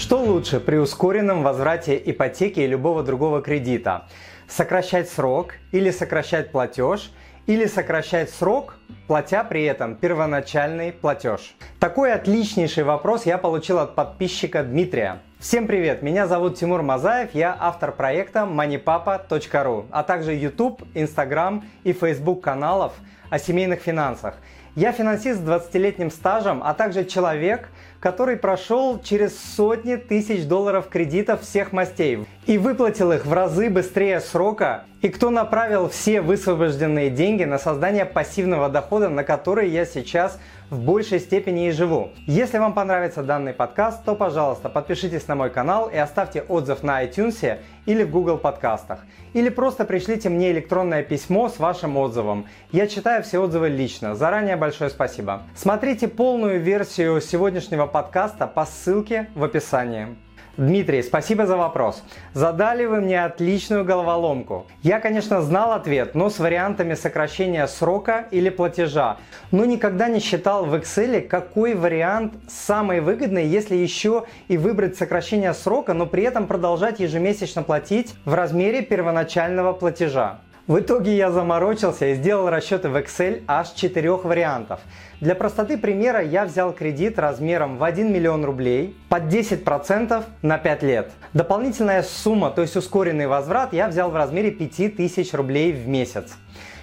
Что лучше при ускоренном возврате ипотеки и любого другого кредита? Сокращать срок или сокращать платеж или сокращать срок, платя при этом первоначальный платеж? Такой отличнейший вопрос я получил от подписчика Дмитрия. Всем привет, меня зовут Тимур Мазаев, я автор проекта moneypapa.ru, а также YouTube, Instagram и Facebook каналов о семейных финансах. Я финансист с 20-летним стажем, а также человек, который прошел через сотни тысяч долларов кредитов всех мастей и выплатил их в разы быстрее срока, и кто направил все высвобожденные деньги на создание пассивного дохода, на который я сейчас в большей степени и живу. Если вам понравится данный подкаст, то, пожалуйста, подпишитесь на мой канал и оставьте отзыв на iTunes или в Google подкастах. Или просто пришлите мне электронное письмо с вашим отзывом. Я читаю все отзывы лично. Заранее большое спасибо. Смотрите полную версию сегодняшнего подкаста по ссылке в описании. Дмитрий, спасибо за вопрос. Задали вы мне отличную головоломку. Я, конечно, знал ответ, но с вариантами сокращения срока или платежа, но никогда не считал в Excel, какой вариант самый выгодный, если еще и выбрать сокращение срока, но при этом продолжать ежемесячно платить в размере первоначального платежа. В итоге я заморочился и сделал расчеты в Excel аж четырех вариантов. Для простоты примера я взял кредит размером в 1 миллион рублей под 10% на 5 лет. Дополнительная сумма, то есть ускоренный возврат, я взял в размере 5000 рублей в месяц.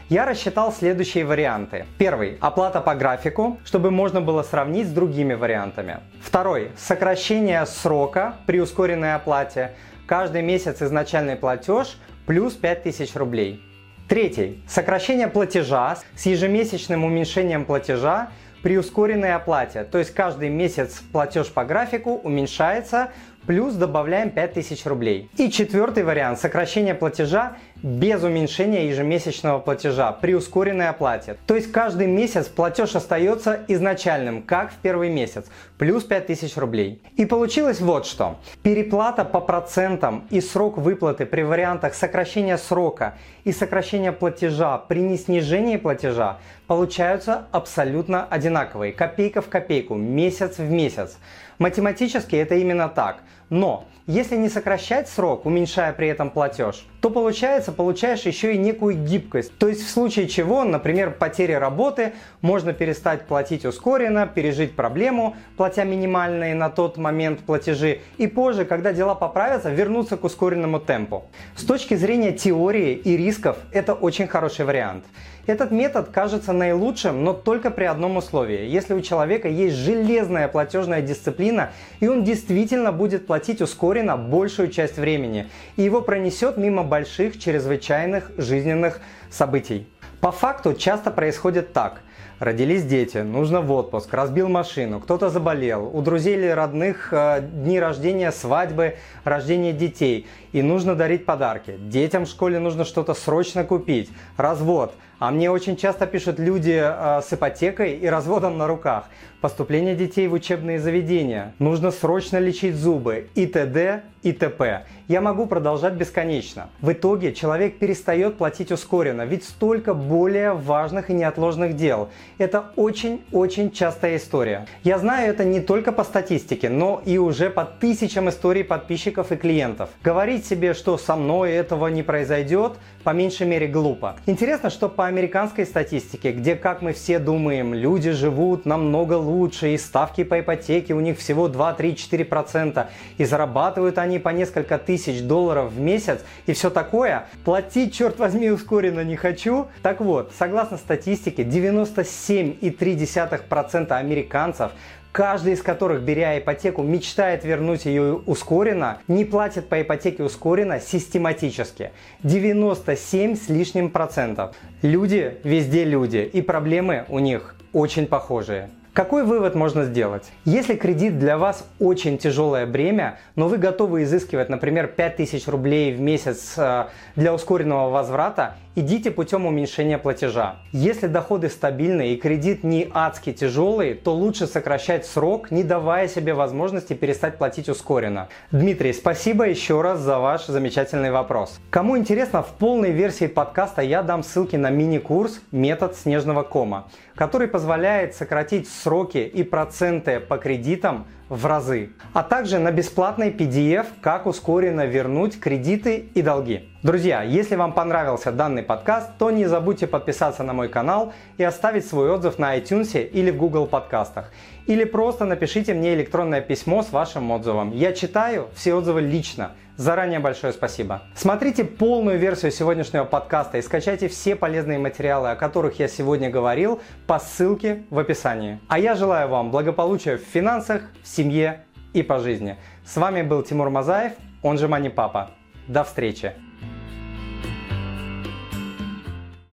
Я рассчитал следующие варианты. Первый – оплата по графику, чтобы можно было сравнить с другими вариантами. Второй – сокращение срока при ускоренной оплате. Каждый месяц изначальный платеж плюс 5000 рублей. Третий. Сокращение платежа с ежемесячным уменьшением платежа при ускоренной оплате. То есть каждый месяц платеж по графику уменьшается, плюс добавляем 5000 рублей. И четвертый вариант – сокращение платежа без уменьшения ежемесячного платежа при ускоренной оплате. То есть каждый месяц платеж остается изначальным, как в первый месяц, плюс 5000 рублей. И получилось вот что. Переплата по процентам и срок выплаты при вариантах сокращения срока и сокращения платежа при неснижении платежа получаются абсолютно одинаковые, копейка в копейку, месяц в месяц. Математически это именно так. Но если не сокращать срок, уменьшая при этом платеж, то получается, получаешь еще и некую гибкость. То есть в случае чего, например, потери работы, можно перестать платить ускоренно, пережить проблему, платя минимальные на тот момент платежи, и позже, когда дела поправятся, вернуться к ускоренному темпу. С точки зрения теории и рисков, это очень хороший вариант. Этот метод кажется наилучшим, но только при одном условии. Если у человека есть железная платежная дисциплина, и он действительно будет платить ускоренно большую часть времени, и его пронесет мимо больших чрезвычайных жизненных событий. По факту часто происходит так. Родились дети, нужно в отпуск, разбил машину, кто-то заболел, у друзей или родных э, дни рождения, свадьбы, рождение детей. И нужно дарить подарки. Детям в школе нужно что-то срочно купить. Развод. А мне очень часто пишут люди э, с ипотекой и разводом на руках. Поступление детей в учебные заведения. Нужно срочно лечить зубы. И т.д. и т.п. Я могу продолжать бесконечно. В итоге человек перестает платить ускоренно, ведь столько более важных и неотложных дел. Это очень-очень частая история. Я знаю это не только по статистике, но и уже по тысячам историй подписчиков и клиентов. Говорить себе, что со мной этого не произойдет, по меньшей мере глупо. Интересно, что по американской статистике, где, как мы все думаем, люди живут намного лучше, и ставки по ипотеке у них всего 2, 3, 4%, и зарабатывают они по несколько тысяч долларов в месяц, и все такое, платить, черт возьми, ускоренно не хочу. Так вот, согласно статистике, 97,3% американцев каждый из которых, беря ипотеку, мечтает вернуть ее ускоренно, не платит по ипотеке ускоренно систематически. 97 с лишним процентов. Люди везде люди, и проблемы у них очень похожие. Какой вывод можно сделать? Если кредит для вас очень тяжелое бремя, но вы готовы изыскивать, например, 5000 рублей в месяц э, для ускоренного возврата, идите путем уменьшения платежа. Если доходы стабильные и кредит не адски тяжелый, то лучше сокращать срок, не давая себе возможности перестать платить ускоренно. Дмитрий, спасибо еще раз за ваш замечательный вопрос. Кому интересно, в полной версии подкаста я дам ссылки на мини-курс «Метод снежного кома», который позволяет сократить сроки и проценты по кредитам в разы, а также на бесплатный PDF, как ускоренно вернуть кредиты и долги. Друзья, если вам понравился данный подкаст, то не забудьте подписаться на мой канал и оставить свой отзыв на iTunes или в Google подкастах. Или просто напишите мне электронное письмо с вашим отзывом. Я читаю все отзывы лично. Заранее большое спасибо. Смотрите полную версию сегодняшнего подкаста и скачайте все полезные материалы, о которых я сегодня говорил, по ссылке в описании. А я желаю вам благополучия в финансах, в семье и по жизни. С вами был Тимур Мазаев, он же Мани Папа. До встречи!